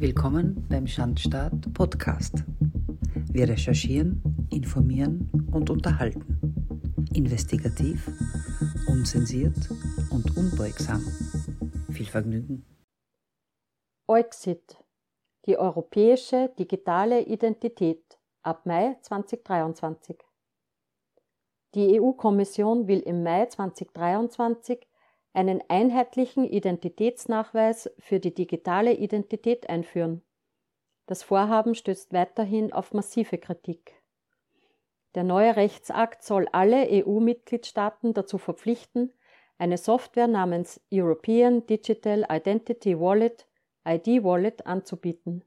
Willkommen beim Schandstaat Podcast. Wir recherchieren, informieren und unterhalten. Investigativ, unzensiert und unbeugsam. Viel Vergnügen. Euxit, die europäische digitale Identität ab Mai 2023. Die EU-Kommission will im Mai 2023 einen einheitlichen Identitätsnachweis für die digitale Identität einführen. Das Vorhaben stößt weiterhin auf massive Kritik. Der neue Rechtsakt soll alle EU-Mitgliedstaaten dazu verpflichten, eine Software namens European Digital Identity Wallet ID Wallet anzubieten.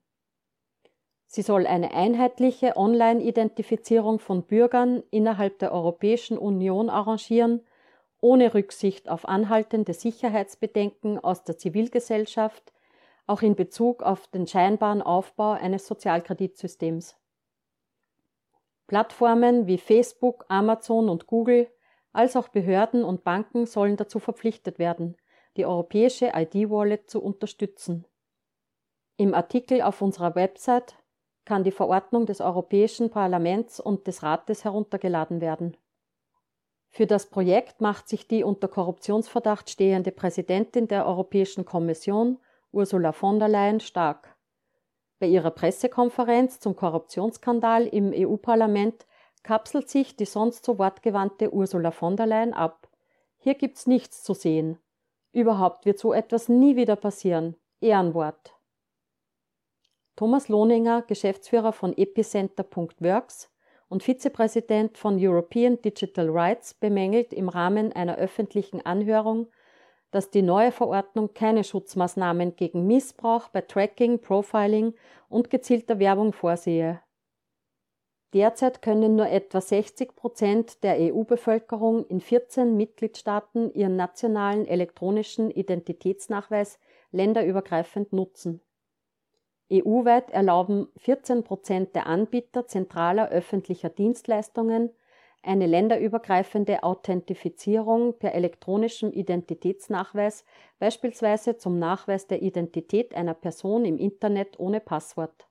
Sie soll eine einheitliche Online-Identifizierung von Bürgern innerhalb der Europäischen Union arrangieren ohne Rücksicht auf anhaltende Sicherheitsbedenken aus der Zivilgesellschaft, auch in Bezug auf den scheinbaren Aufbau eines Sozialkreditsystems. Plattformen wie Facebook, Amazon und Google, als auch Behörden und Banken sollen dazu verpflichtet werden, die europäische ID-Wallet zu unterstützen. Im Artikel auf unserer Website kann die Verordnung des Europäischen Parlaments und des Rates heruntergeladen werden. Für das Projekt macht sich die unter Korruptionsverdacht stehende Präsidentin der Europäischen Kommission, Ursula von der Leyen, stark. Bei ihrer Pressekonferenz zum Korruptionsskandal im EU-Parlament kapselt sich die sonst so wortgewandte Ursula von der Leyen ab. Hier gibt's nichts zu sehen. Überhaupt wird so etwas nie wieder passieren. Ehrenwort. Thomas Lohninger, Geschäftsführer von epicenter.works, und Vizepräsident von European Digital Rights bemängelt im Rahmen einer öffentlichen Anhörung, dass die neue Verordnung keine Schutzmaßnahmen gegen Missbrauch bei Tracking, Profiling und gezielter Werbung vorsehe. Derzeit können nur etwa 60 Prozent der EU-Bevölkerung in 14 Mitgliedstaaten ihren nationalen elektronischen Identitätsnachweis länderübergreifend nutzen. EU-weit erlauben 14 Prozent der Anbieter zentraler öffentlicher Dienstleistungen eine länderübergreifende Authentifizierung per elektronischem Identitätsnachweis, beispielsweise zum Nachweis der Identität einer Person im Internet ohne Passwort.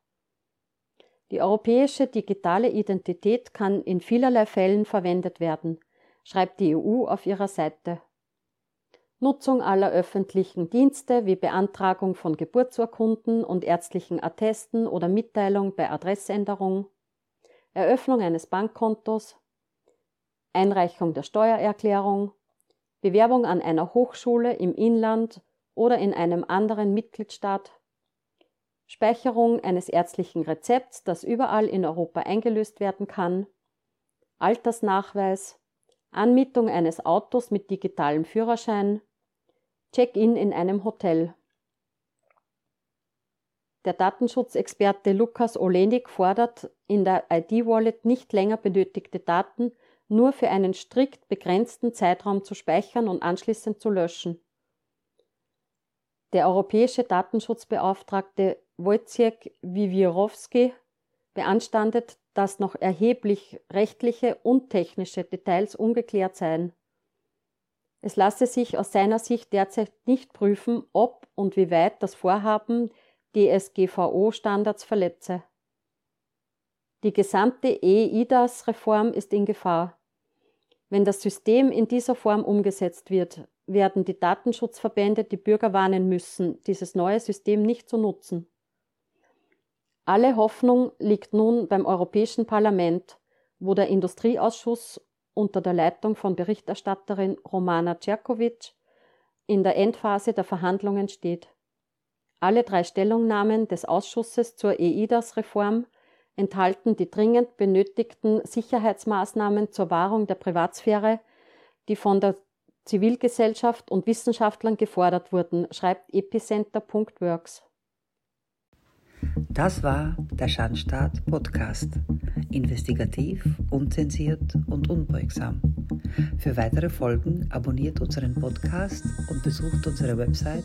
Die europäische digitale Identität kann in vielerlei Fällen verwendet werden, schreibt die EU auf ihrer Seite Nutzung aller öffentlichen Dienste wie Beantragung von Geburtsurkunden und ärztlichen Attesten oder Mitteilung bei Adressänderung, Eröffnung eines Bankkontos, Einreichung der Steuererklärung, Bewerbung an einer Hochschule im Inland oder in einem anderen Mitgliedstaat, Speicherung eines ärztlichen Rezepts, das überall in Europa eingelöst werden kann, Altersnachweis, Anmietung eines Autos mit digitalem Führerschein, Check-in in einem Hotel. Der Datenschutzexperte Lukas Olenik fordert, in der ID-Wallet nicht länger benötigte Daten nur für einen strikt begrenzten Zeitraum zu speichern und anschließend zu löschen. Der europäische Datenschutzbeauftragte Wojciech Wiewiorowski beanstandet, dass noch erheblich rechtliche und technische Details ungeklärt seien. Es lasse sich aus seiner Sicht derzeit nicht prüfen, ob und wie weit das Vorhaben DSGVO-Standards verletze. Die gesamte EIDAS-Reform ist in Gefahr. Wenn das System in dieser Form umgesetzt wird, werden die Datenschutzverbände die Bürger warnen müssen, dieses neue System nicht zu nutzen. Alle Hoffnung liegt nun beim Europäischen Parlament, wo der Industrieausschuss unter der Leitung von Berichterstatterin Romana Cerkovic in der Endphase der Verhandlungen steht. Alle drei Stellungnahmen des Ausschusses zur EIDAS-Reform enthalten die dringend benötigten Sicherheitsmaßnahmen zur Wahrung der Privatsphäre, die von der Zivilgesellschaft und Wissenschaftlern gefordert wurden, schreibt epicenter.works. Das war der Schandstaat Podcast. Investigativ, unzensiert und unbeugsam. Für weitere Folgen abonniert unseren Podcast und besucht unsere Website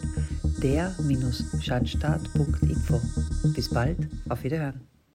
der-schandstaat.info. Bis bald, auf Wiederhören.